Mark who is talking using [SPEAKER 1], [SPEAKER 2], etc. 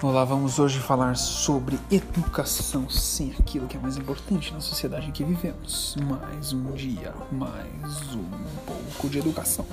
[SPEAKER 1] Olá, vamos hoje falar sobre educação, sim, aquilo que é mais importante na sociedade em que vivemos. Mais um dia, mais um pouco de educação.